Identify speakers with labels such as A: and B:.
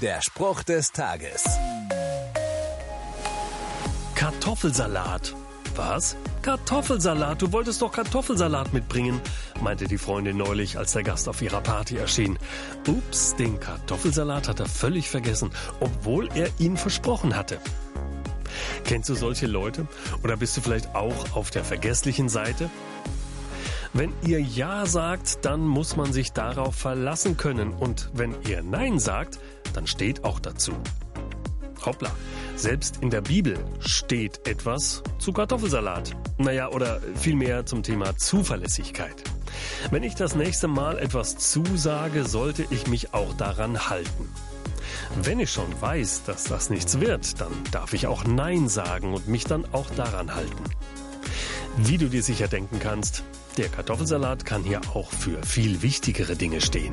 A: Der Spruch des Tages.
B: Kartoffelsalat. Was? Kartoffelsalat? Du wolltest doch Kartoffelsalat mitbringen, meinte die Freundin neulich, als der Gast auf ihrer Party erschien. Ups, den Kartoffelsalat hat er völlig vergessen, obwohl er ihn versprochen hatte. Kennst du solche Leute? Oder bist du vielleicht auch auf der vergesslichen Seite? Wenn ihr Ja sagt, dann muss man sich darauf verlassen können. Und wenn ihr Nein sagt, dann steht auch dazu. Hoppla. Selbst in der Bibel steht etwas zu Kartoffelsalat. Naja, oder vielmehr zum Thema Zuverlässigkeit. Wenn ich das nächste Mal etwas zusage, sollte ich mich auch daran halten. Wenn ich schon weiß, dass das nichts wird, dann darf ich auch Nein sagen und mich dann auch daran halten. Wie du dir sicher denken kannst, der Kartoffelsalat kann hier auch für viel wichtigere Dinge stehen.